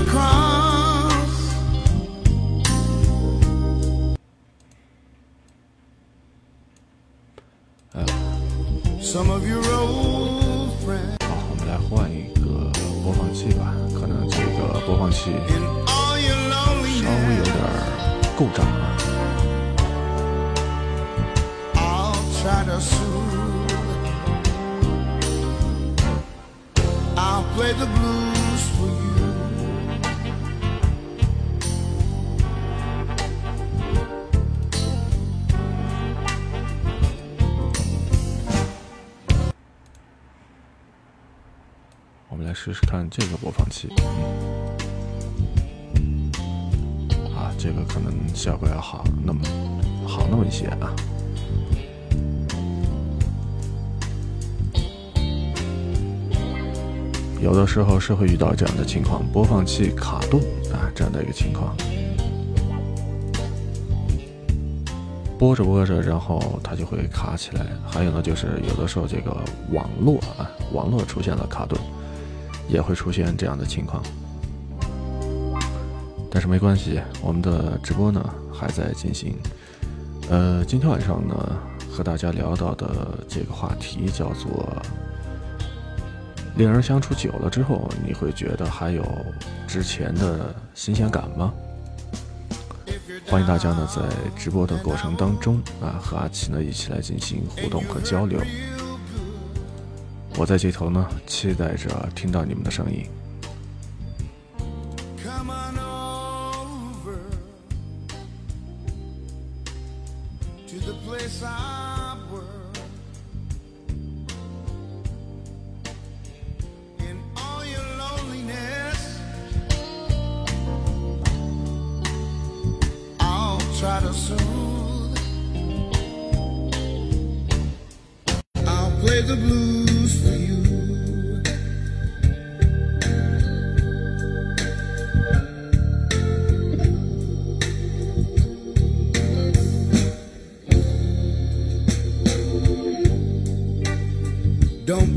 might run across some of your old friends 好，我们来换一个播放器吧，可能这个播放器这个播放器。啊，这个可能效果要好那么好那么一些啊。有的时候是会遇到这样的情况，播放器卡顿啊这样的一个情况。播着播着，然后它就会卡起来。还有呢，就是有的时候这个网络啊，网络出现了卡顿，也会出现这样的情况。但是没关系，我们的直播呢还在进行。呃，今天晚上呢和大家聊到的这个话题叫做“恋人相处久了之后，你会觉得还有之前的新鲜感吗？”欢迎大家呢在直播的过程当中啊，和阿奇呢一起来进行互动和交流。我在这头呢，期待着听到你们的声音。Come on over to the place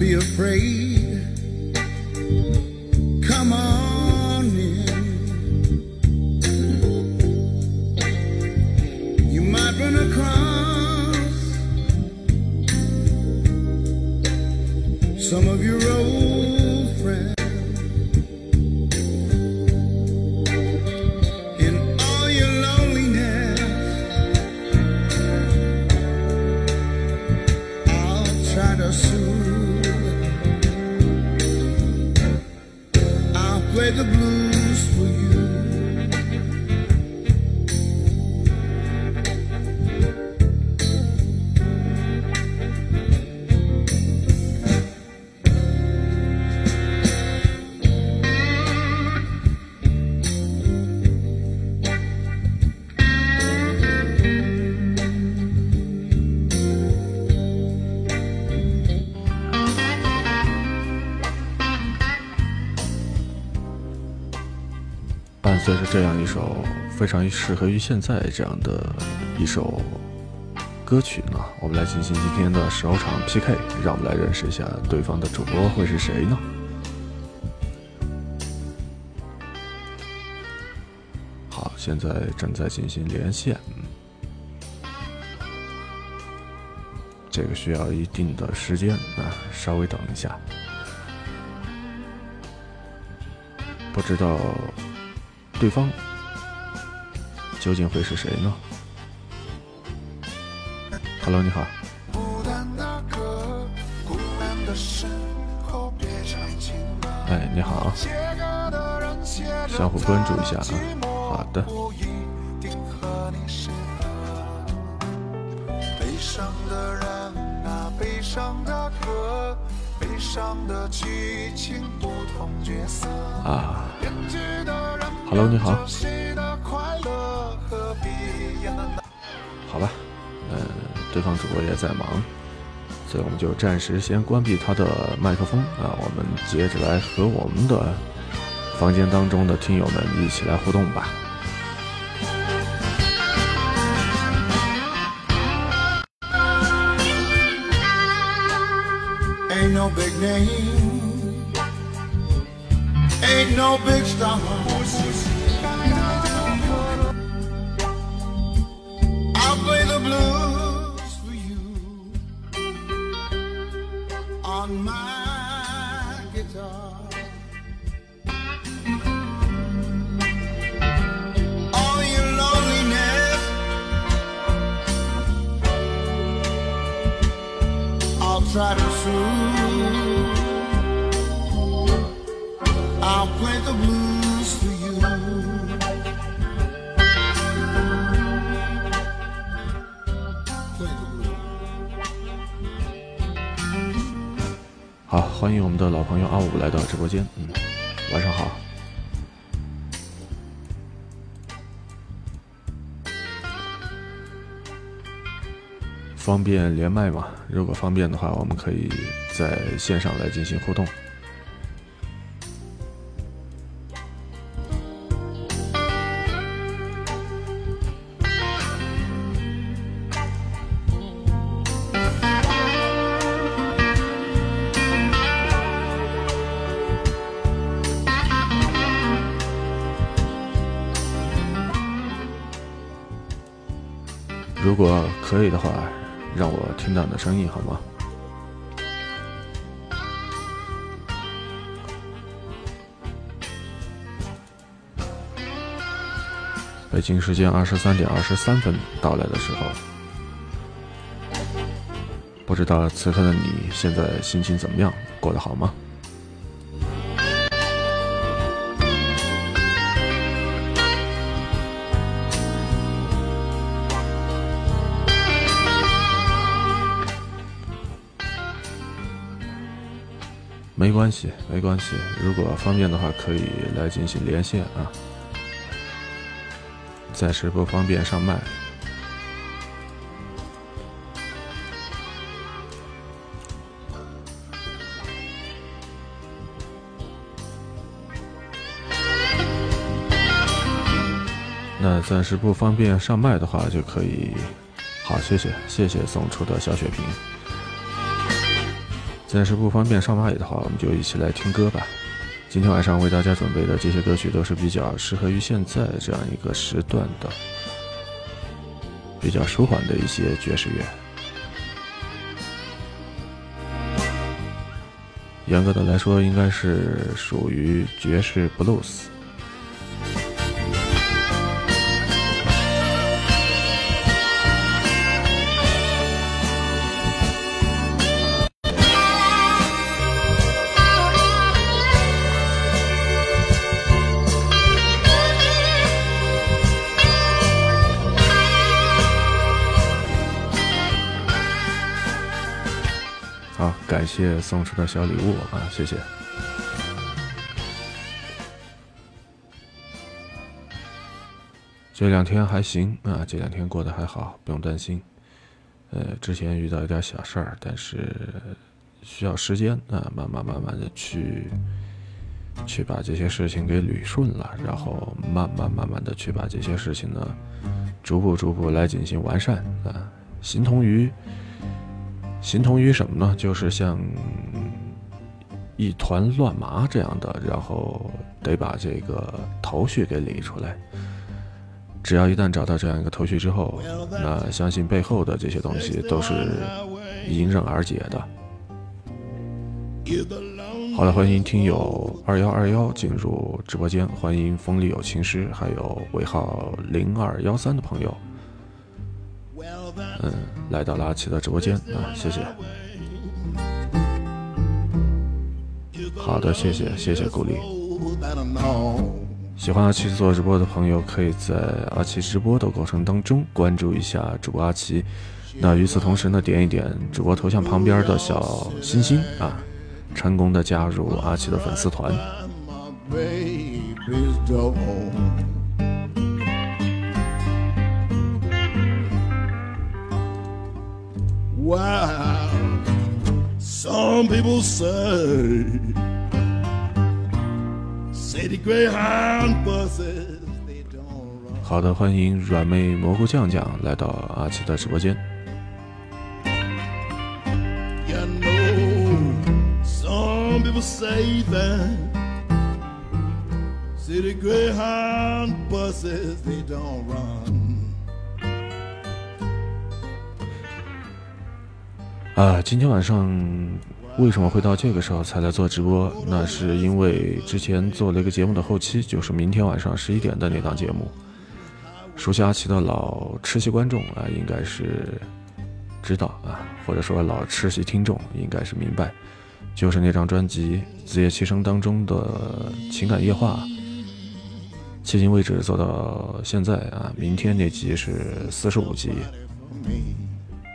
be afraid. 这样一首非常适合于现在这样的一首歌曲呢，我们来进行今天的首场 PK，让我们来认识一下对方的主播会是谁呢？好，现在正在进行连线，这个需要一定的时间啊，稍微等一下。不知道对方究竟会是谁呢？Hello，你好。哎，你好，相互关注一下啊。好的。啊，Hello，你好。好吧，嗯，对方主播也在忙，所以我们就暂时先关闭他的麦克风啊。我们接着来和我们的房间当中的听友们一起来互动吧。Ain't no big name, ain't no big star. 方便连麦吗？如果方便的话，我们可以在线上来进行互动。如果可以的话，听到你的声音好吗？北京时间二十三点二十三分到来的时候，不知道此刻的你现在心情怎么样？过得好吗？关系，没关系。如果方便的话，可以来进行连线啊。暂时不方便上麦。那暂时不方便上麦的话，就可以。好，谢谢，谢谢送出的小血瓶。暂时不方便上麦的话，我们就一起来听歌吧。今天晚上为大家准备的这些歌曲都是比较适合于现在这样一个时段的，比较舒缓的一些爵士乐。严格的来说，应该是属于爵士 blues。谢送出的小礼物啊，谢谢。这两天还行啊，这两天过得还好，不用担心。呃，之前遇到一点小事儿，但是需要时间啊，慢慢慢慢的去去把这些事情给捋顺了，然后慢慢慢慢的去把这些事情呢，逐步逐步来进行完善啊，形同于。形同于什么呢？就是像一团乱麻这样的，然后得把这个头绪给理出来。只要一旦找到这样一个头绪之后，那相信背后的这些东西都是迎刃而解的。好的，欢迎听友二幺二幺进入直播间，欢迎风里有情诗，还有尾号零二幺三的朋友。嗯，来到了阿奇的直播间啊，谢谢。好的，谢谢谢谢鼓励。喜欢阿奇做直播的朋友，可以在阿奇直播的过程当中关注一下主播阿奇。那与此同时呢，点一点主播头像旁边的小心心啊，成功的加入阿奇的粉丝团。Some people say, say the Greyhound buses they don't run. 好的，欢迎软妹蘑菇酱酱来到阿奇的直播间。You know, some people say that city greyhound buses they don't run. 啊，今天晚上为什么会到这个时候才来做直播？那是因为之前做了一个节目的后期，就是明天晚上十一点的那档节目。熟悉阿奇的老吃席观众啊，应该是知道啊，或者说老吃席听众应该是明白，就是那张专辑《子夜七声》当中的情感夜话，迄今为止做到现在啊，明天那集是四十五集。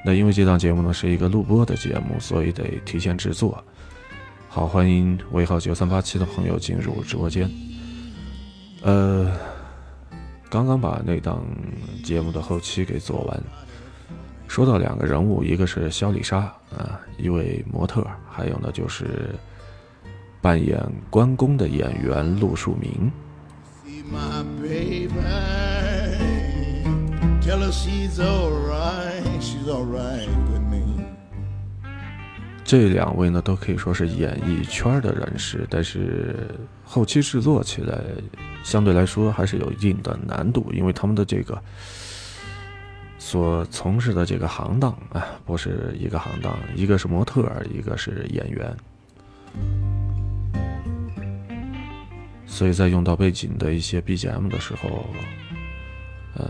那因为这档节目呢是一个录播的节目，所以得提前制作。好，欢迎尾号九三八七的朋友进入直播间。呃，刚刚把那档节目的后期给做完。说到两个人物，一个是肖丽莎啊，一位模特，还有呢就是扮演关公的演员陆树铭。Tell her she's alright, she's alright with me. 这两位呢，都可以说是演艺圈的人士，但是后期制作起来相对来说还是有一定的难度，因为他们的这个所从事的这个行当啊，不是一个行当，一个是模特，一个是演员，所以在用到背景的一些 BGM 的时候，呃，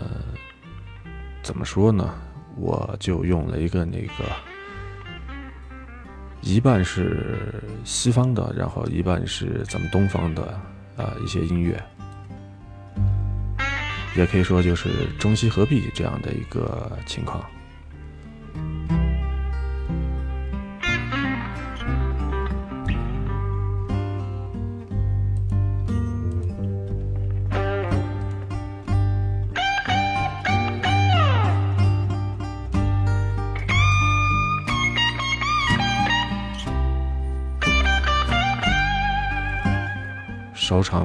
怎么说呢？我就用了一个那个。一半是西方的，然后一半是咱们东方的呃、一些音乐，也可以说就是中西合璧这样的一个情况。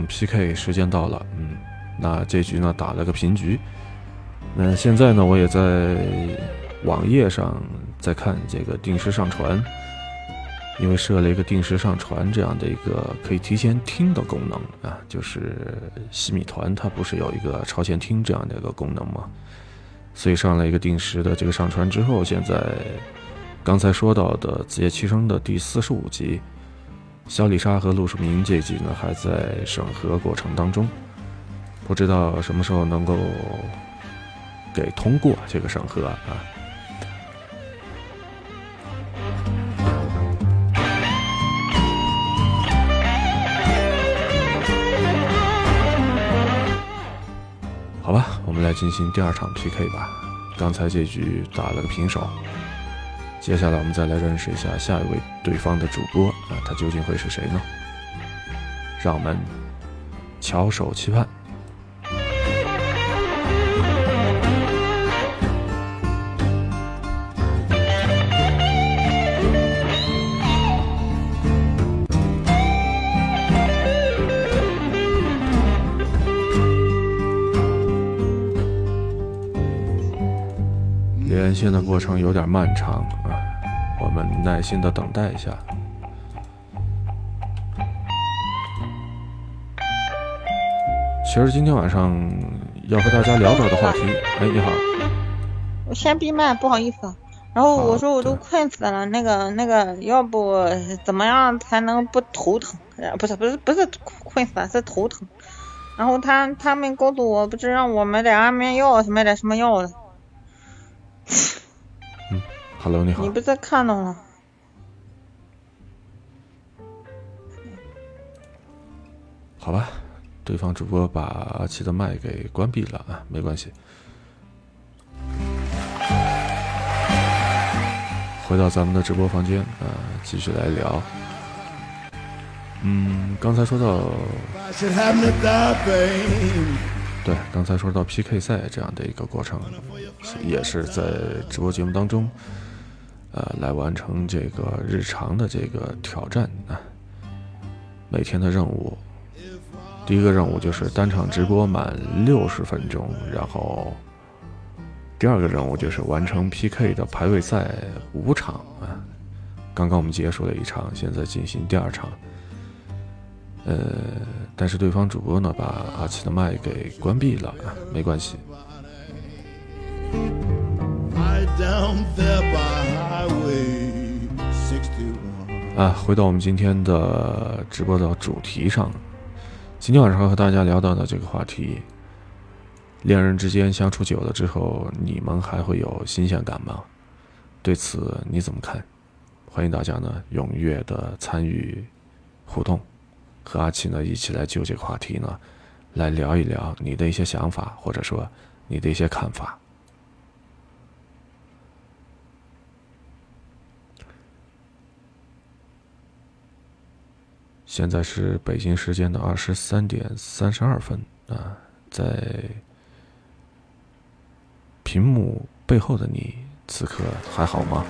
PK 时间到了，嗯，那这局呢打了个平局。那现在呢，我也在网页上在看这个定时上传，因为设了一个定时上传这样的一个可以提前听的功能啊，就是西米团它不是有一个超前听这样的一个功能吗？所以上了一个定时的这个上传之后，现在刚才说到的《子夜七声》的第四十五集。肖丽莎和陆树铭这集呢还在审核过程当中，不知道什么时候能够给通过这个审核啊。好吧，我们来进行第二场 PK 吧。刚才这局打了个平手。接下来我们再来认识一下下一位对方的主播啊，他究竟会是谁呢？让我们翘首期盼。连线的过程有点漫长，我们耐心的等待一下。其实今天晚上要和大家聊到的话题，哎，你好，我先闭麦，不好意思。然后我说我都困死了，那个那个，要不怎么样才能不头疼？不是不是不是困死了，是头疼。然后他他们告诉我，不是让我买点安眠药，买点什么药的？，Hello，你好你，不在看到了？好吧，对方主播把阿奇的麦给关闭了啊，没关系。回到咱们的直播房间啊，继续来聊。嗯，刚才说到，对，刚才说到 PK 赛这样的一个过程，也是在直播节目当中，呃，来完成这个日常的这个挑战啊，每天的任务。第一个任务就是单场直播满六十分钟，然后第二个任务就是完成 PK 的排位赛五场啊。刚刚我们结束了一场，现在进行第二场。呃，但是对方主播呢，把阿奇的麦给关闭了啊，没关系。Down there by highway 61啊，回到我们今天的直播的主题上。今天晚上和大家聊到的这个话题，恋人之间相处久了之后，你们还会有新鲜感吗？对此你怎么看？欢迎大家呢踊跃的参与互动，和阿奇呢一起来就这个话题呢来聊一聊你的一些想法，或者说你的一些看法。现在是北京时间的二十三点三十二分啊，在屏幕背后的你，此刻还好吗？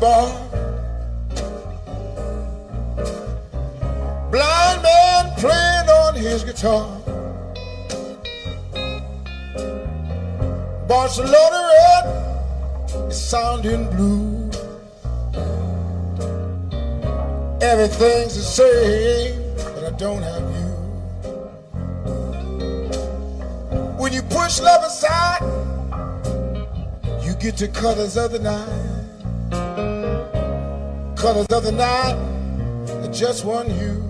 Bar. Blind man playing on his guitar. Barcelona red is sounding blue. Everything's the same, but I don't have you. When you push love aside, you get to colors of the night colors of the night just one hue.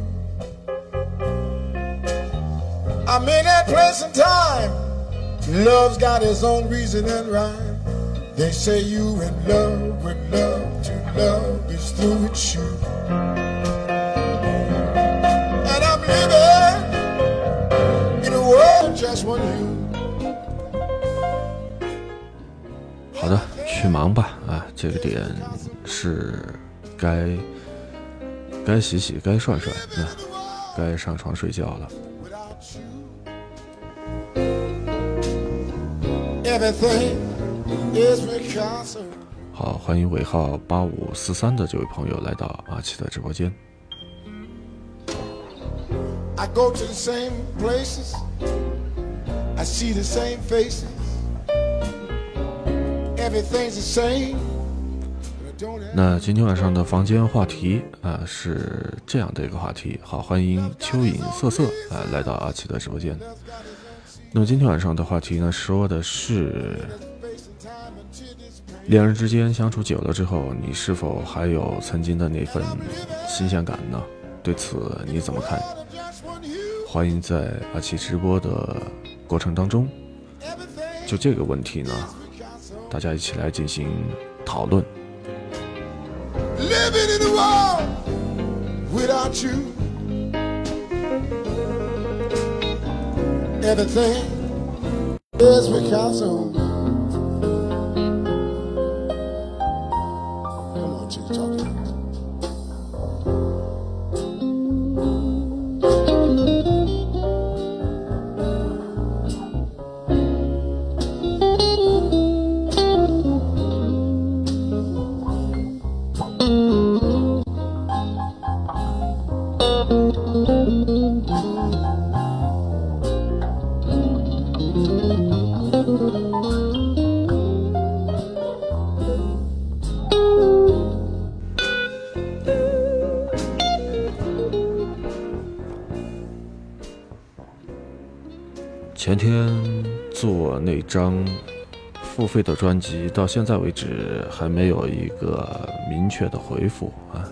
I'm in that place and time. Love's got its own reason and rhyme. They say you in love with love to love is through its shoe. And I'm living in a world just one hue. 好的，去忙吧啊！这个点是 该该洗洗，该涮涮，那该上床睡觉了。好，欢迎尾号八五四三的这位朋友来到阿奇的直播间。那今天晚上的房间话题啊是这样的一个话题，好，欢迎蚯蚓瑟瑟啊来到阿奇的直播间。那么今天晚上的话题呢，说的是两人之间相处久了之后，你是否还有曾经的那份新鲜感呢？对此你怎么看？欢迎在阿奇直播的过程当中，就这个问题呢，大家一起来进行讨论。Living in the world without you. Everything is because of 前天做那张付费的专辑到现在为止还没有一个明确的回复。啊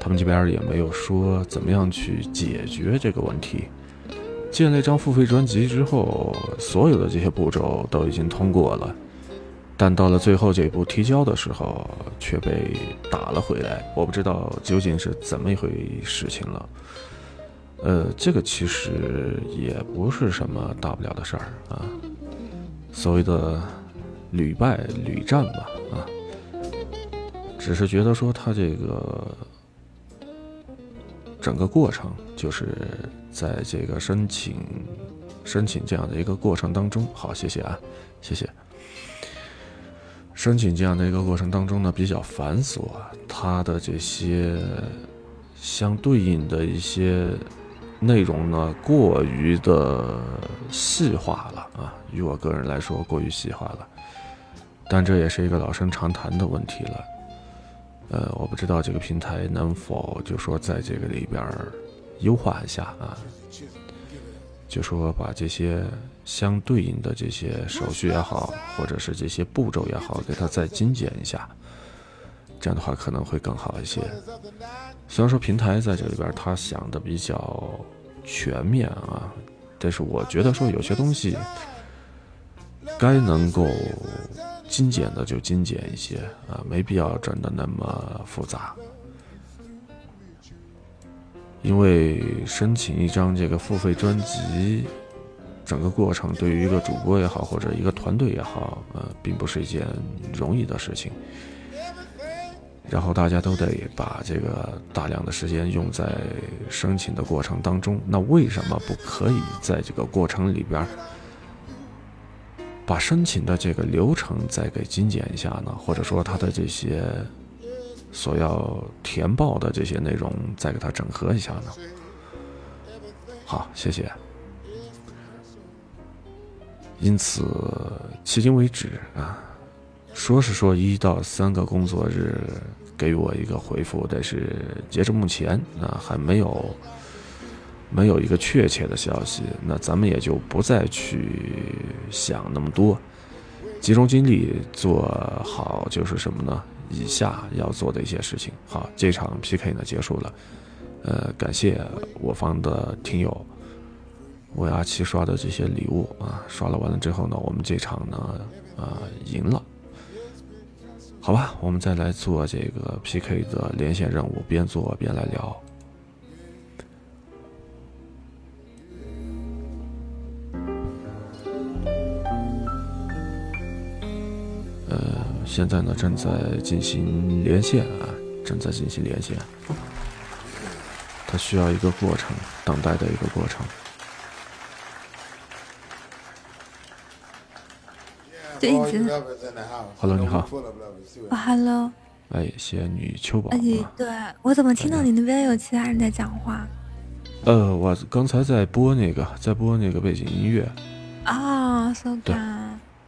他们这边也没有说怎么样去解决这个问题建那张付费专辑之后所有的这些步骤都已经通过了但到了最后这一步提交的时候却被打了回来。我不知道究竟是怎么一回事情了。呃，这个其实也不是什么大不了的事儿啊。所谓的屡败屡战吧，啊，只是觉得说他这个。整个过程就是在这个申请、申请这样的一个过程当中，好，谢谢啊，谢谢。申请这样的一个过程当中呢，比较繁琐，它的这些相对应的一些内容呢，过于的细化了啊，于我个人来说，过于细化了。但这也是一个老生常谈的问题了。呃，我不知道这个平台能否就说在这个里边优化一下啊，就说把这些相对应的这些手续也好，或者是这些步骤也好，给它再精简一下，这样的话可能会更好一些。虽然说平台在这里边他想的比较全面啊，但是我觉得说有些东西该能够。精简的就精简一些啊，没必要整的那么复杂。因为申请一张这个付费专辑，整个过程对于一个主播也好，或者一个团队也好，呃，并不是一件容易的事情。然后大家都得把这个大量的时间用在申请的过程当中，那为什么不可以在这个过程里边？把申请的这个流程再给精简一下呢，或者说他的这些所要填报的这些内容再给他整合一下呢？好，谢谢。因此，迄今为止啊，说是说一到三个工作日给我一个回复，但是截至目前啊，还没有。没有一个确切的消息，那咱们也就不再去想那么多，集中精力做好就是什么呢？以下要做的一些事情。好，这场 PK 呢结束了，呃，感谢我方的听友为阿七刷的这些礼物啊，刷了完了之后呢，我们这场呢啊赢了，好吧，我们再来做这个 PK 的连线任务，边做边来聊。现在呢，正在进行连线啊，正在进行连线。它需要一个过程，等待的一个过程。对，一直。Hello，你好。Hello。哎，仙女秋宝。哎，对我怎么听到你那边有其他人在讲话？呃，我刚才在播那个，在播那个背景音乐。啊，so good。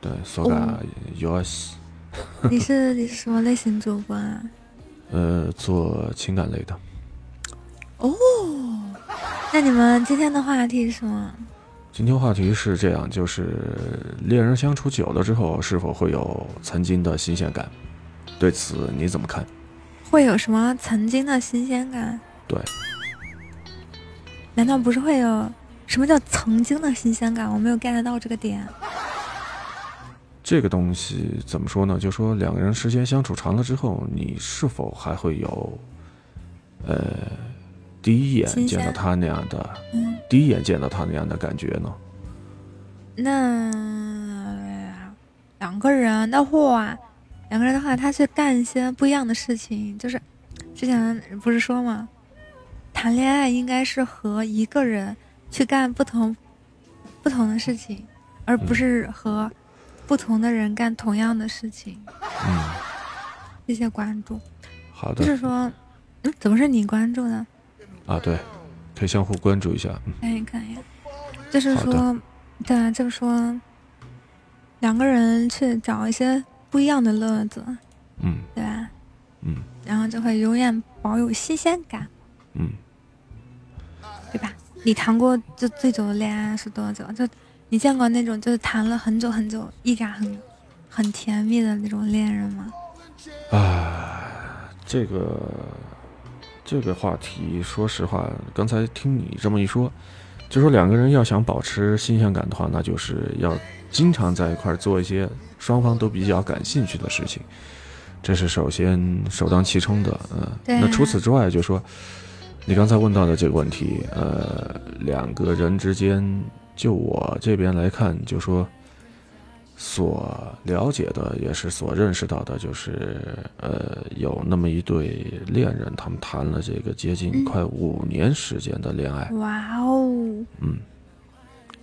对，so good，游戏。你是你是什么类型主播啊？呃，做情感类的。哦，那你们今天的话题是什么？今天话题是这样，就是恋人相处久了之后，是否会有曾经的新鲜感？对此你怎么看？会有什么曾经的新鲜感？对。难道不是会有什么叫曾经的新鲜感？我没有 get 到这个点。这个东西怎么说呢？就说两个人时间相处长了之后，你是否还会有，呃，第一眼见到他那样的，第一眼见到他那样的感觉呢？那两个人的话，两个人的话，他去干一些不一样的事情，就是之前不是说吗？谈恋爱应该是和一个人去干不同不同的事情，而不是和。不同的人干同样的事情，嗯，谢谢关注。好的，就是说，嗯，怎么是你关注呢？啊，对，可以相互关注一下。可以可以，就是说，对啊，就是说，两个人去找一些不一样的乐子，嗯，对吧？嗯，然后就会永远保有新鲜感，嗯，对吧？你谈过就最久的恋爱是多久？就。你见过那种就是谈了很久很久，依然很很甜蜜的那种恋人吗？啊，这个这个话题，说实话，刚才听你这么一说，就说两个人要想保持新鲜感的话，那就是要经常在一块儿做一些双方都比较感兴趣的事情，这是首先首当其冲的。嗯，对那除此之外，就说你刚才问到的这个问题，呃，两个人之间，就我这边来看，就说。所了解的也是所认识到的，就是呃，有那么一对恋人，他们谈了这个接近快五年时间的恋爱，哇哦！嗯，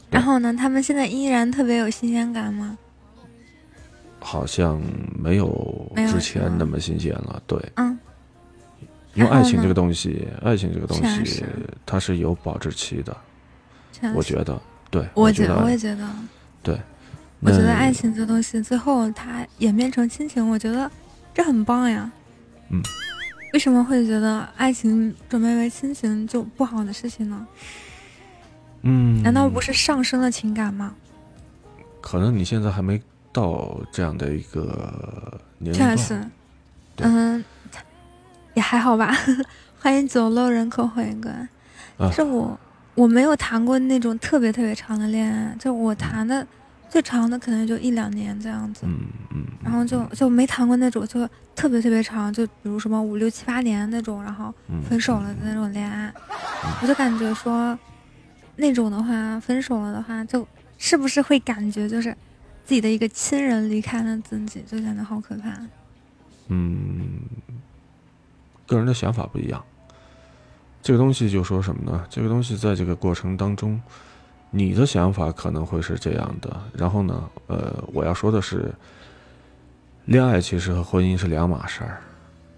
然后呢，他们现在依然特别有新鲜感吗？好像没有之前那么新鲜了。对，嗯，因为爱情这个东西，爱情这个东西它是有保质期的，我觉得，对，我觉觉得，我也觉得，对，我觉得爱情这东西最后它演变成亲情，我觉得这很棒呀。嗯，为什么会觉得爱情转变为亲情就不好的事情呢？嗯，难道不是上升了情感吗？可能你现在还没到这样的一个年龄段，确实，嗯，也还好吧。欢迎九漏人口回归。啊是我我没有谈过那种特别特别长的恋爱，就我谈的最长的可能就一两年这样子，嗯嗯，然后就就没谈过那种就特别特别长，就比如什么五六七八年那种，然后嗯分手了的那种恋爱，我就感觉说那种的话，分手了的话，就是不是会感觉就是自己的一个亲人离开了自己，就感觉好可怕。嗯，个人的想法不一样。这个东西就说什么呢？这个东西在这个过程当中，你的想法可能会是这样的。然后呢，呃，我要说的是，恋爱其实和婚姻是两码事儿。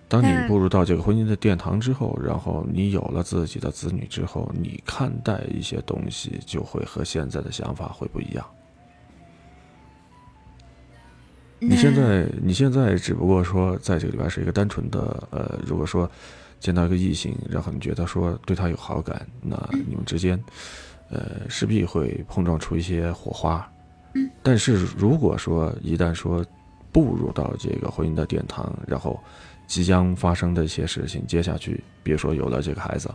当你嗯步入到这个婚姻的殿堂之后，然后你有了自己的子女之后，你看待一些东西就会和现在的想法会不一样。你现在你现在只不过说在这个里边是一个单纯的呃，如果说见到一个异性，然后你觉得说对他有好感，那你们之间呃势必会碰撞出一些火花。但是如果说一旦说步入到这个婚姻的殿堂，然后即将发生的一些事情，接下去别说有了这个孩子，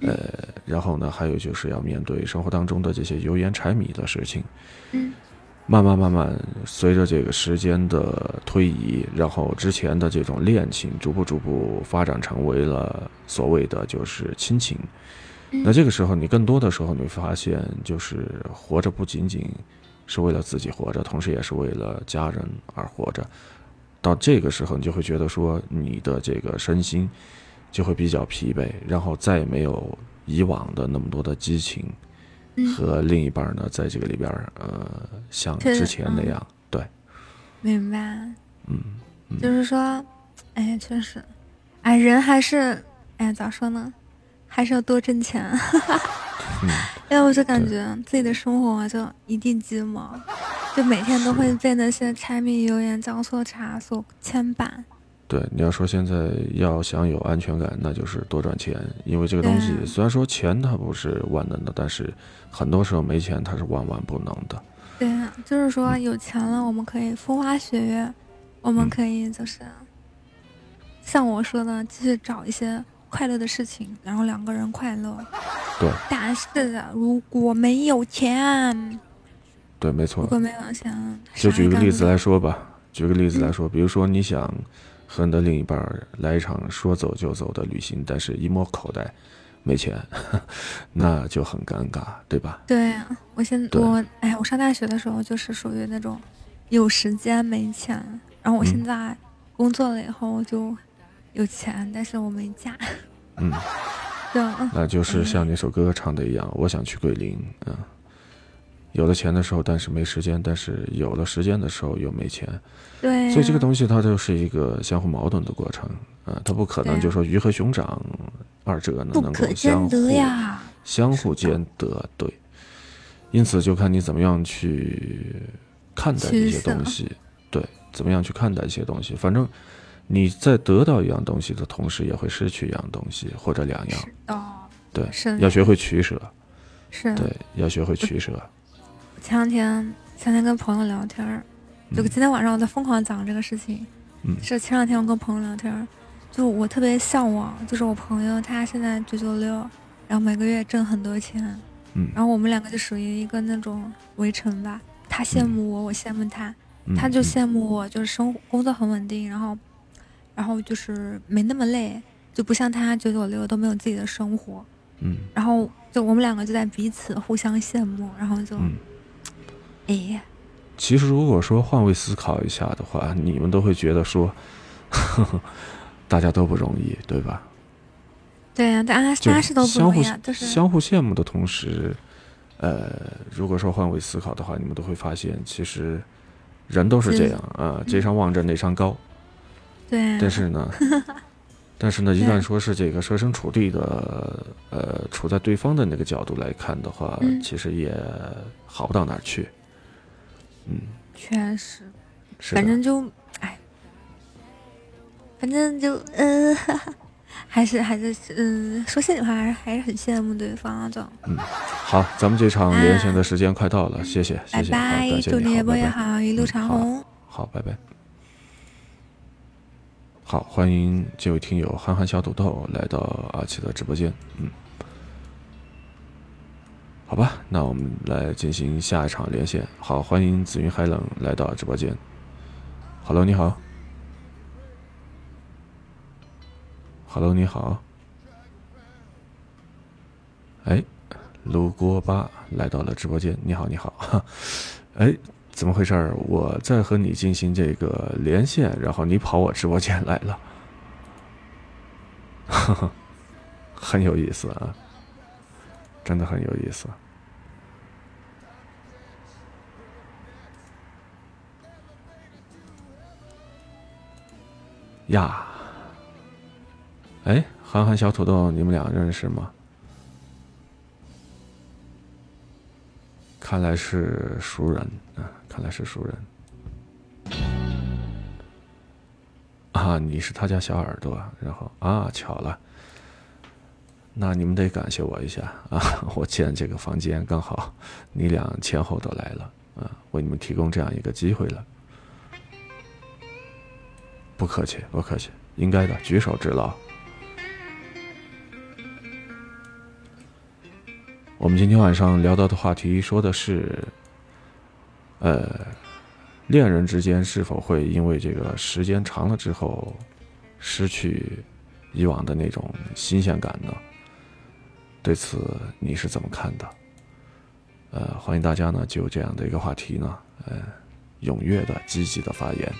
呃，然后呢，还有就是要面对生活当中的这些油盐柴米的事情。嗯慢慢慢慢，随着这个时间的推移，然后之前的这种恋情逐步逐步发展成为了所谓的就是亲情。嗯那这个时候，你更多的时候你会发现，就是活着不仅仅是为了自己活着，同时也是为了家人而活着。到这个时候，你就会觉得说，你的这个身心就会比较疲惫，然后再也没有以往的那么多的激情。嗯和另一半呢，在这个里边，呃，像之前那嗯样，对，明白，嗯，嗯就是说，哎，确实，哎，人还是，哎，咋说呢，还是要多挣钱。嗯，因为我就感觉自己的生活啊就一地鸡毛，就每天都会被那些柴米油盐酱醋茶所牵绊。对，你要说现在要想有安全感，那就是多赚钱，因为这个东西虽然说钱它不是万能的，但是很多时候没钱它是万万不能的。对啊，就是说有钱了，我们可以风花雪月，我们嗯可以就是像我说的，继续找一些快乐的事情，然后两个人快乐。对但是啊如果没有钱，对，没错如。果没有钱，就举个例子来说吧，举个例子来嗯说，比如说你想和你的另一半来一场说走就走的旅行，但是一摸口袋没钱，那就很尴尬，对吧？对啊，我现对我哎，我上大学的时候就是属于那种有时间没钱，然后我现嗯在工作了以后就有钱，但是我没嫁，嗯，就嗯那就是像那首歌唱的一样，我想去桂林，嗯，有了钱的时候，但是没时间；但是有了时间的时候又没钱，对、啊，所以这个东西它就是一个相互矛盾的过程，啊，它不可能就说鱼和熊掌二者呢不能够相互。相互兼得，对。因此就看你怎么样去看待一些东西，对，怎么样去看待一些东西。反正你在得到一样东西的同时，也会失去一样东西或者两样，哦，对，是要学会取舍，是。对，要学会取舍。前两天前两天跟朋友聊天儿，就今天晚上我在疯狂讲这个事情。嗯。是前两天我跟朋友聊天儿，就我特别向往，就是我朋友他现在九九六，然后每个月挣很多钱，嗯。然后我们两个就属于一个那种围城吧。他羡慕我，我羡慕他，嗯他就嗯。羡慕我，就是生活工作很稳定，然后，然后就是没那么累，就不像他九九六都没有自己的生活。嗯然后就我们两个就在彼此互相羡慕，然后就，嗯。哎，其实如果说换位思考一下的话，你们都会觉得说，呵 呵大家都不容易，对吧？对呀、大家就大家是都不容易啊，就是相互羡慕的同时，呃，如果说换位思考的话，你们都会发现，其实人都是这样啊，这山望着那山高。对。啊，但是呢，但是呢，一旦说是这个设身处地的，呃，处在对方的那个角度来看的话，嗯。其实也好不到哪儿去。嗯，确实，是反正就，哎，反正就，嗯、还是还是，嗯、说心里话，还是还是很羡慕对方啊，就，好，咱们这场连线的时间快到了，谢谢，谢谢，拜拜，祝你越播也好，一路长虹。好，拜拜。好，欢迎这位听友憨憨小土豆来到阿奇的直播间，嗯，好吧，那我们来进行下一场连线。好，欢迎紫云海冷来到直播间。Hello，你好。Hello，你好。哎，卢锅巴来到了直播间，你好，你好。哈，哎，怎么回事儿？我在和你进行这个连线，然后你跑我直播间来了，呵呵，很有意思啊，真的很有意思。呀，哎，憨憨小土豆，你们俩认识吗？看来是熟人啊，看来是熟人。啊，你是他家小耳朵，然后啊，巧了，那你们得感谢我一下啊！我建这个房间刚好你俩前后都来了啊，为你们提供这样一个机会了。不客气，不客气，应该的，举手之劳。我们今天晚上聊到的话题说的是，呃，恋人之间是否会因为这个时间长了之后，失去以往的那种新鲜感呢？对此你是怎么看的？呃，欢迎大家呢就这样的一个话题呢，呃，踊跃的、积极的发言。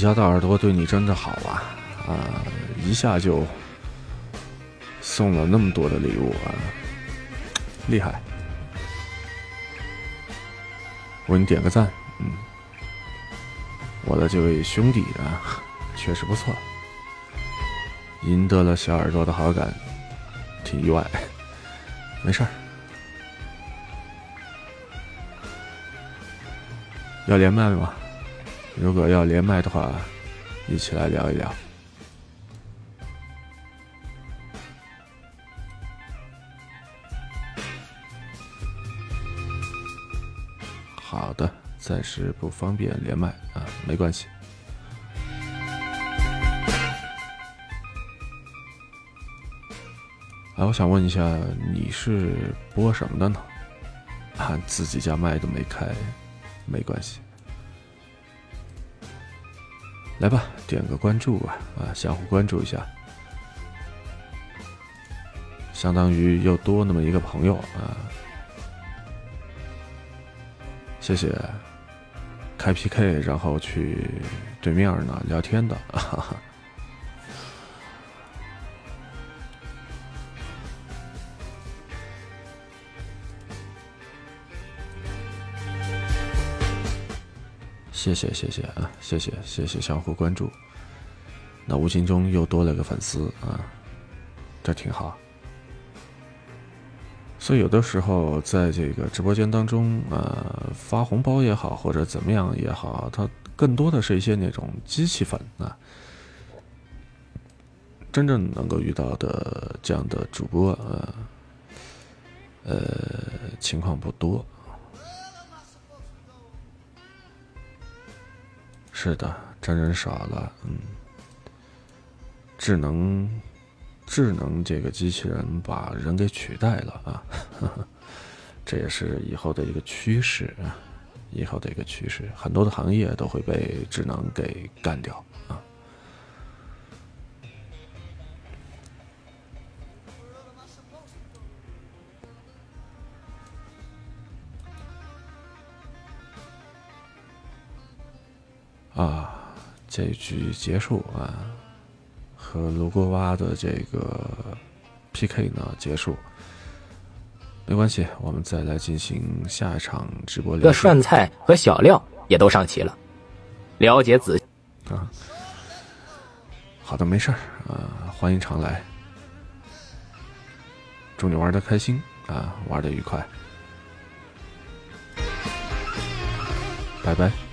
家的耳朵对你真的好啊啊！一下就送了那么多的礼物啊，厉害！我给你点个赞，嗯，我的这位兄弟啊，确实不错，赢得了小耳朵的好感，挺意外，没事儿。要连麦吗？如果要连麦的话，一起来聊一聊。好的，暂时不方便连麦啊，没关系。啊，我想问一下，你是播什么的呢？啊，自己家麦都没开，没关系。来吧，点个关注吧，啊，相互关注一下，相当于又多那么一个朋友啊。谢谢，开 PK 然后去对面呢聊天的，哈哈。谢谢谢谢啊，谢谢谢谢相互关注。那无形中又多了个粉丝啊，这挺好。所以有的时候在这个直播间当中，呃，发红包也好，或者怎么样也好，它更多的是一些那种机器粉啊。真正能够遇到的这样的主播，呃，呃，情况不多。是的，真人少了，嗯，智能智能这个机器人把人给取代了啊，这也是以后的一个趋势啊，以后的一个趋势，很多的行业都会被智能给干掉啊。这局结束啊，和卢沟蛙的这个 PK 呢结束，没关系，我们再来进行下一场直播个连线。涮菜和小料也都上齐了，了解仔细。啊，好的，没事儿啊，欢迎常来，祝你玩的开心啊，玩的愉快。拜拜。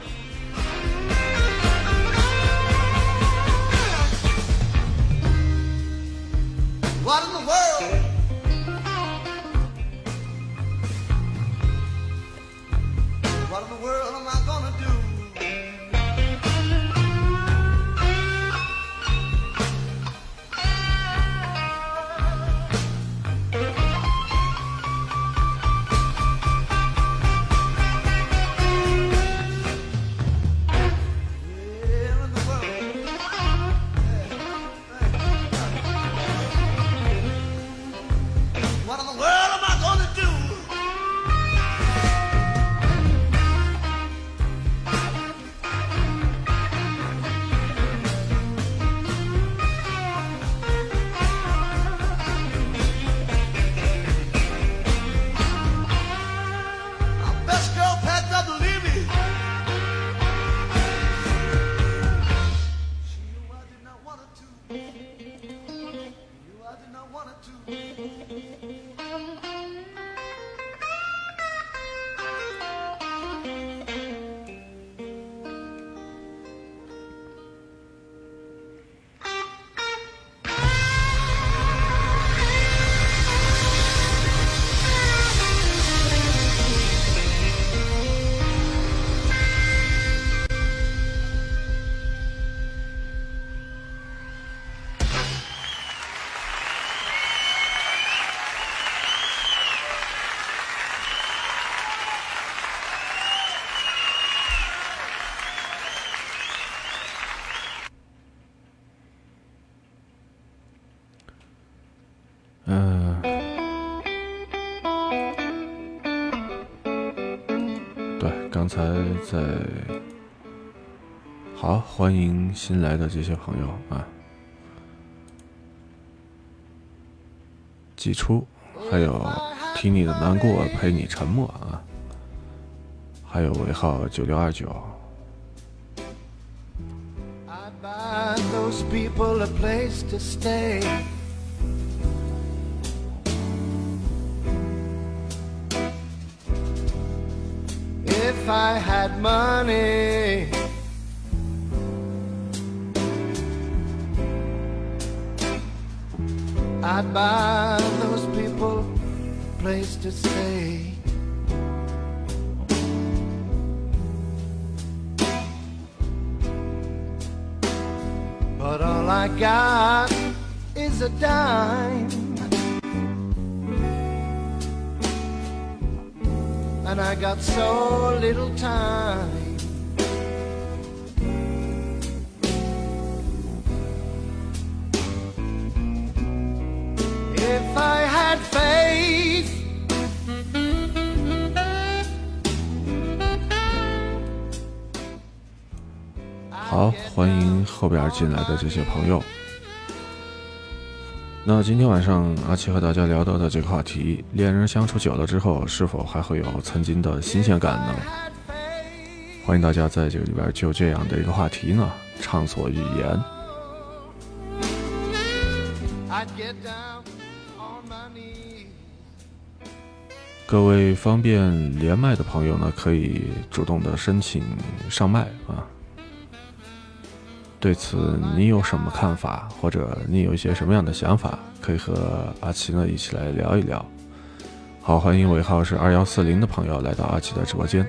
才在好，欢迎新来的这些朋友啊，寄出，还有听你的难过，陪你沉默啊，还有尾号九六二九，I'd buy those people a place to stay. Money, I'd buy those people a place to stay. But all I got is a dime. And I got so little time. If I had faith, 好，欢迎后边进来的这些朋友。那今天晚上阿奇和大家聊到的这个话题，恋人相处久了之后，是否还会有曾经的新鲜感呢？欢迎大家在这个里边就这样的一个话题呢，畅所欲言。各位方便连麦的朋友呢，可以主动的申请上麦啊。对此你有什么看法，或者你有一些什么样的想法，可以和阿奇呢一起来聊一聊。好，欢迎尾号是二幺四零的朋友来到阿奇的直播间。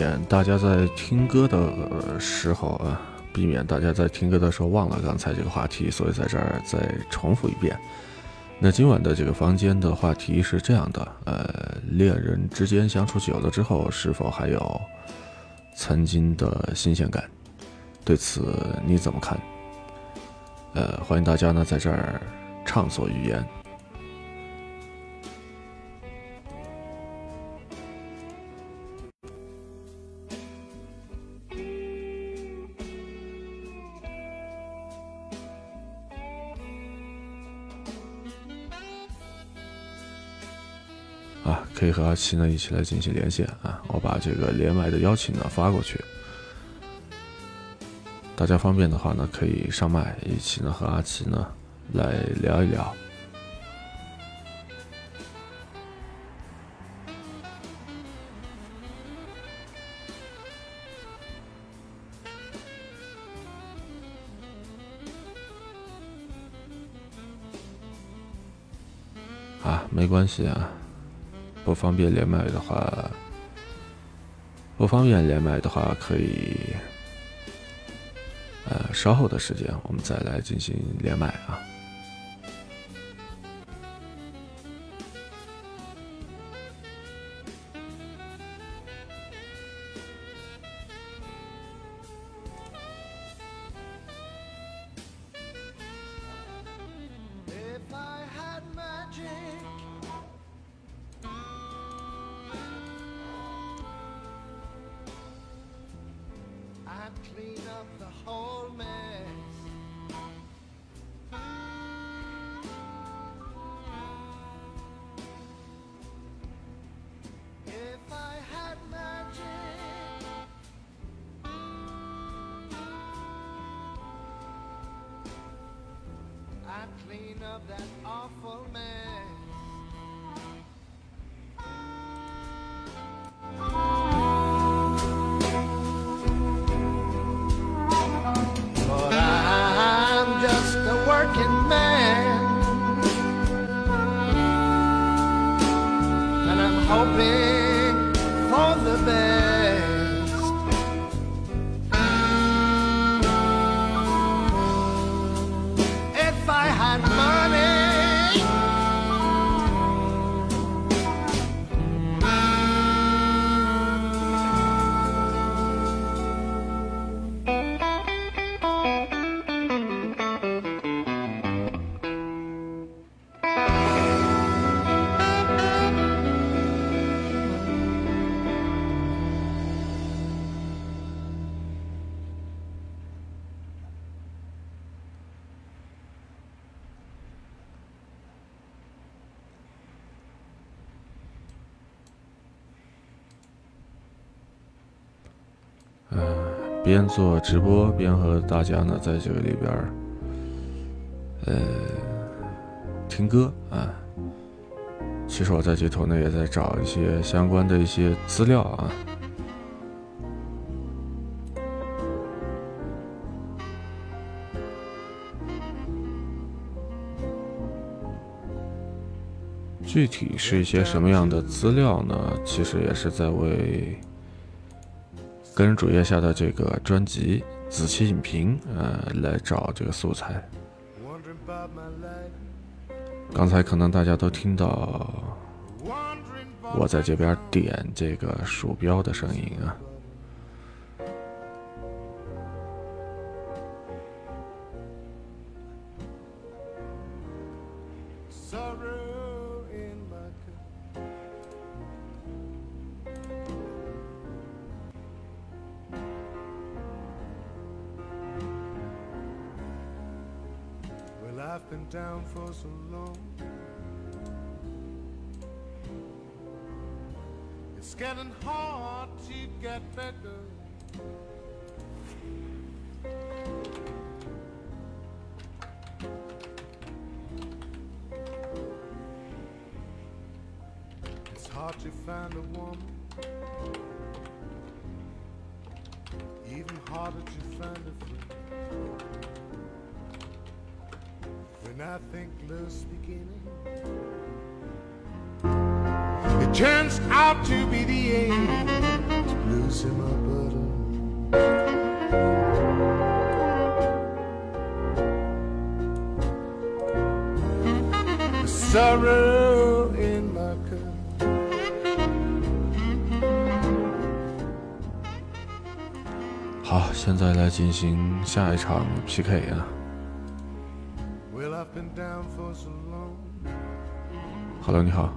免大家在听歌的时候啊，避免大家在听歌的时候忘了刚才这个话题，所以在这儿再重复一遍。那今晚的这个房间的话题是这样的：呃，恋人之间相处久了之后，是否还有曾经的新鲜感？对此你怎么看？呃，欢迎大家呢在这儿畅所欲言。可以和阿七呢一起来进行连线啊，我把这个连麦的邀请呢发过去，大家方便的话呢可以上麦一起呢和阿七呢来聊一聊。啊，没关系啊，不方便连麦的话，不方便连麦的话，可以，呃，稍后的时间我们再来进行连麦啊。边做直播边和大家呢在这个里边儿，呃，听歌啊。其实我在这头呢也在找一些相关的一些资料啊。具体是一些什么样的资料呢？其实也是在为个人主页下的这个专辑《子期影评》呃来找这个素材。刚才可能大家都听到我在这边点这个鼠标的声音啊。现在来进行下一场 PK 啊。Hello，你好，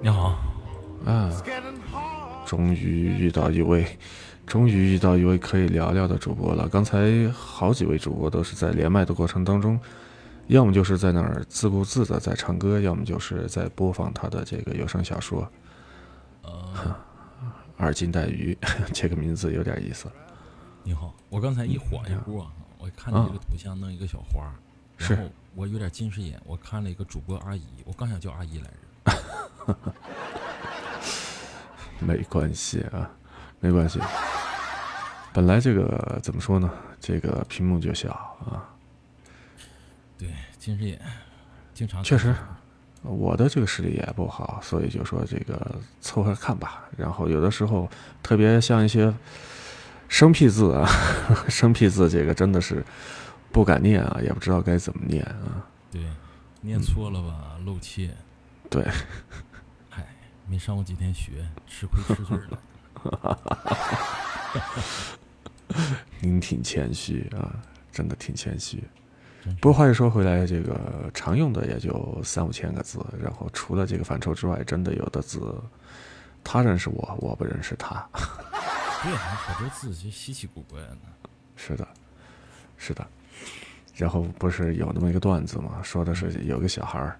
你好，啊，It's getting hard. 终于遇到一位，终于遇到一位可以聊聊的主播了。刚才好几位主播都是在连麦的过程当中，要么就是在那儿自顾自的在唱歌，要么就是在播放他的这个有声小说。呃，二金带鱼，这个名字有点意思。你好，我刚才一晃一过，我看你这个头像弄一个小花，是然后我有点近视眼，我看了一个主播阿姨，我刚想叫阿姨来着。没关系啊，没关系。本来这个怎么说呢？这个屏幕就小啊，对，近视眼，经常确实，我的这个视力也不好，所以就说这个凑合看吧。然后有的时候特别像一些生僻字啊，生僻字这个真的是不敢念啊，也不知道该怎么念啊。对，念错了吧，露怯。对，嗨，没上过几天学，吃亏吃罪了。您挺谦虚啊，真的挺谦虚。不过话又说回来，这个常用的也就三五千个字，然后除了这个范畴之外，真的有的字他认识我，我不认识他。对呀，好多字就稀奇古怪的。是的，是的。然后不是有那么一个段子嘛，说的是有个小孩儿，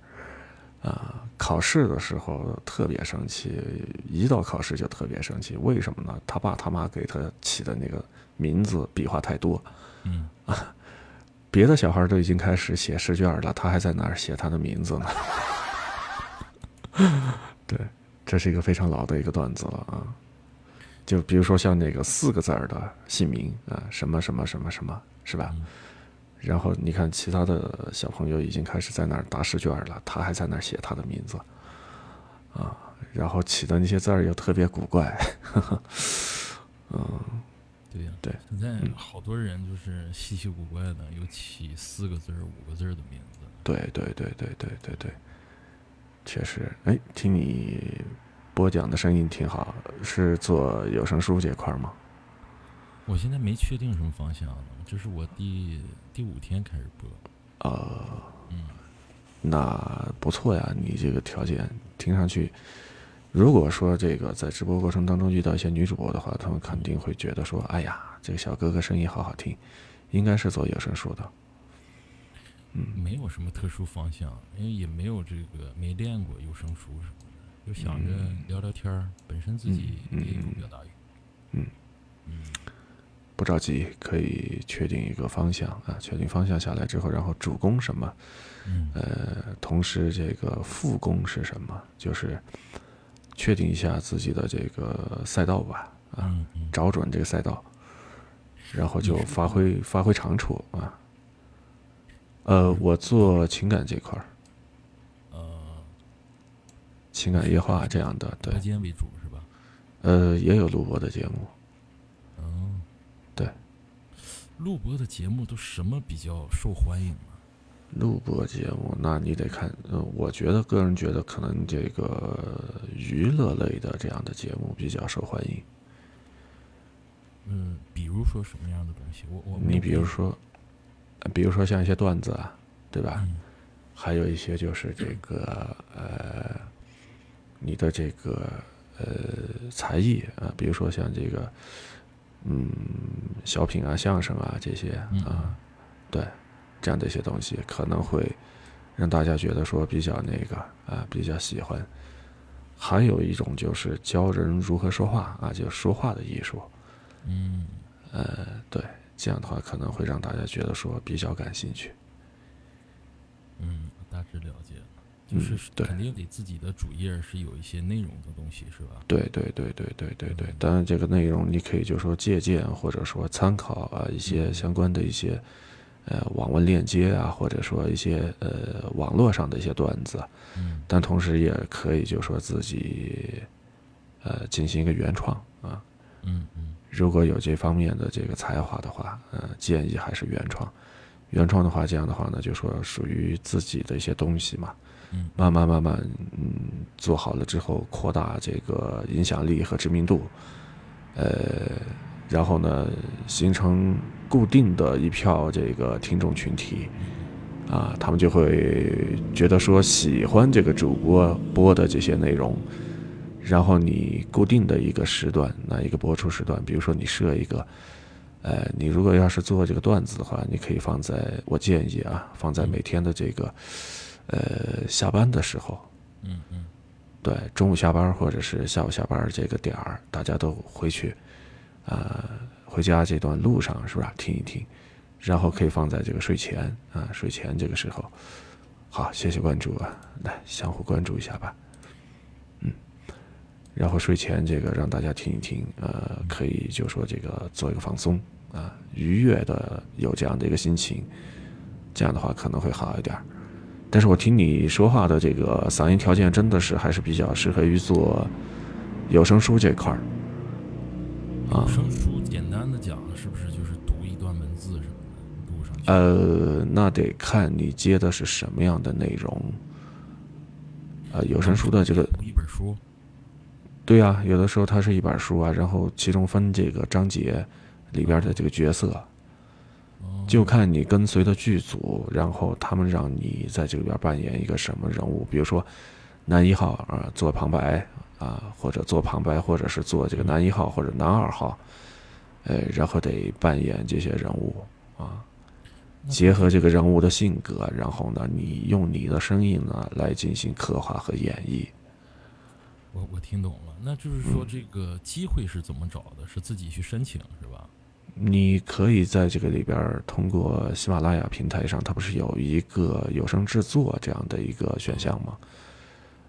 啊、考试的时候特别生气，一到考试就特别生气，为什么呢？他爸他妈给他起的那个名字笔画太多，嗯，别的小孩都已经开始写试卷了，他还在那儿写他的名字呢。对，这是一个非常老的一个段子了啊。就比如说像那个四个字儿的姓名啊，什么什么什么什么，是吧？嗯然后你看其他的小朋友已经开始在那儿答试卷了，他还在那儿写他的名字啊，然后起的那些字儿又特别古怪，嗯，对呀、对现在好多人就是稀奇古怪的，有起四个字儿、五个字儿的名字。对对对对对对对，确实，哎，听你播讲的声音挺好，是做有声书这块儿吗？我现在没确定什么方向呢，这是我第第五天开始播。呃，嗯，那不错呀，你这个条件听上去，如果说这个在直播过程当中遇到一些女主播的话，他们肯定会觉得说，哎呀，这个小哥哥声音好好听，应该是做有声书的。嗯，没有什么特殊方向，因为也没有这个没练过有声书什么的，就想着聊聊天儿，本身自己表达欲。嗯。嗯，不着急，可以确定一个方向啊，确定方向下来之后，然后主攻什么，嗯。呃，同时这个副攻是什么，就是确定一下自己的这个赛道吧，啊，嗯嗯，找准这个赛道，然后就发挥发挥长处啊。呃，我做情感这块儿，呃，情感夜话这样的，对播，间为主是吧？呃，也有录播的节目，嗯，对，录播的节目都什么比较受欢迎啊？录播节目，那你得看，呃，我觉得个人觉得可能这个娱乐类的这样的节目比较受欢迎。嗯，比如说什么样的东西？我我你比如说，呃比如说像一些段子啊，对吧？嗯还有一些就是这个呃，你的这个呃才艺啊，比如说像这个嗯小品啊、相声啊这些嗯啊，对，这样的一些东西可能会让大家觉得说比较那个啊，比较喜欢。还有一种就是教人如何说话啊，就说话的艺术，嗯，呃，对，这样的话可能会让大家觉得说比较感兴趣。嗯，大致了解就是对。肯定得自己的主页是有一些内容的东西，是吧？对对对对对对对嗯，当然这个内容你可以就说借鉴或者说参考啊一些嗯。相关的一些呃网文链接啊，或者说一些呃网络上的一些段子，嗯。但同时也可以就说自己呃进行一个原创啊，嗯嗯。如果有这方面的这个才华的话，呃，建议还是原创。原创的话，这样的话呢，就说属于自己的一些东西嘛，嗯慢慢慢慢，嗯，做好了之后，扩大这个影响力和知名度，呃，然后呢，形成固定的一票这个听众群体，啊，他们就会觉得说喜欢这个主播播的这些内容，然后你固定的一个时段，那一个播出时段，比如说你设一个，呃，你如果要是做这个段子的话，你可以放在我建议啊，放在每天的这个，呃，下班的时候，嗯嗯对，中午下班或者是下午下班这个点儿，大家都回去，啊、回家这段路上是吧？听一听，然后可以放在这个睡前啊，睡前这个时候。好，谢谢关注啊，来相互关注一下吧。嗯，然后睡前这个让大家听一听，呃，可以就说这个做一个放松啊，愉悦的有这样的一个心情，这样的话可能会好一点儿。但是我听你说话的这个嗓音条件真的是还是比较适合于做有声书这块儿。啊有声书简单的讲，是不是就是读一段文字什么的录上去？呃，那得看你接的是什么样的内容。呃，有声书的这个，一本书，对呀、有的时候它是一本书啊，然后其中分这个章节里边的这个角色，哦就看你跟随的剧组，然后他们让你在这里边扮演一个什么人物，比如说男一号啊做旁白啊，或者做旁白，或者是做这个男一号或者男二号，呃，然后得扮演这些人物啊，结合这个人物的性格，然后呢，你用你的声音呢来进行刻画和演绎。我我听懂了，那就是说这个机会是怎么找的？是自己去申请是吧？你可以在这个里边儿通过喜马拉雅平台上，它不是有一个有声制作这样的一个选项吗？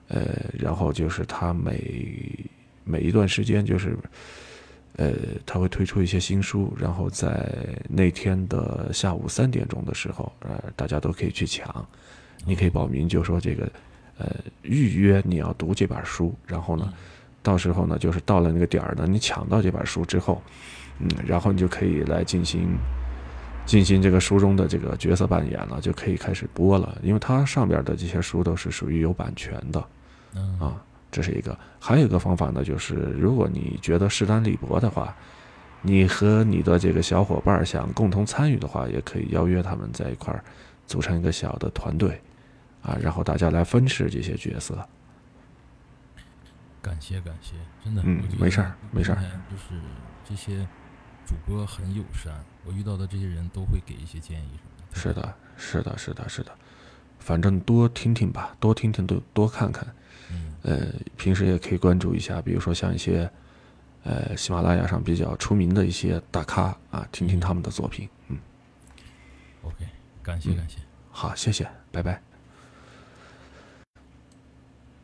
呃，然后就是它每每一段时间就是，呃，它会推出一些新书，然后在那天的下午三点钟的时候，呃，大家都可以去抢，你可以报名，就说这个，呃，预约你要读这本书，然后呢，到时候呢，就是到了那个点儿呢，你抢到这本书之后，嗯，然后你就可以来进行进行这个书中的这个角色扮演了，就可以开始播了。因为它上边的这些书都是属于有版权的嗯啊，这是一个。还有一个方法呢，就是如果你觉得势单力薄的话，你和你的这个小伙伴儿想共同参与的话，也可以邀约他们在一块儿组成一个小的团队啊，然后大家来分饰这些角色。感谢感谢，真的，嗯没事儿没事儿就是这些主播很友善，我遇到的这些人都会给一些建议什么的。是的，是的，是的，是的，反正多听听吧，多听听，多多看看。嗯呃，平时也可以关注一下，比如说像一些，呃，喜马拉雅上比较出名的一些大咖啊，听听他们的作品。嗯，，OK，感谢嗯感谢。好，谢谢，拜拜。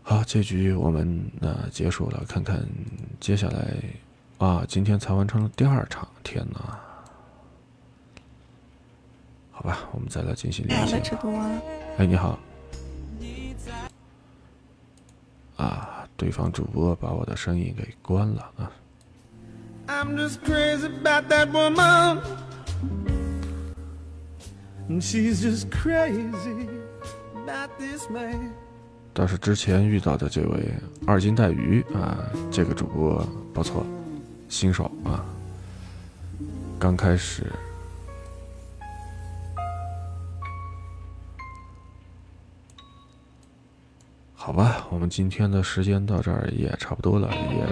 好，这局我们呃结束了，看看接下来啊，今天才完成了第二场，天哪！好吧，我们再来进行连线哎，你好。啊，对方主播把我的声音给关了啊。I'm just crazy about that woman. And she's just crazy about this man. 倒是之前遇到的这位二斤带鱼啊，这个主播不错，新手啊，刚开始。好吧，我们今天的时间到这儿也差不多了，也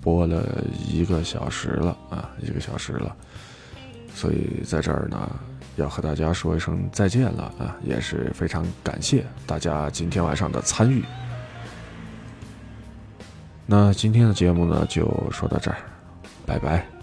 播了一个小时了啊，一个小时了，所以在这儿呢，要和大家说一声再见了啊，也是非常感谢大家今天晚上的参与。那今天的节目呢，就说到这儿，拜拜。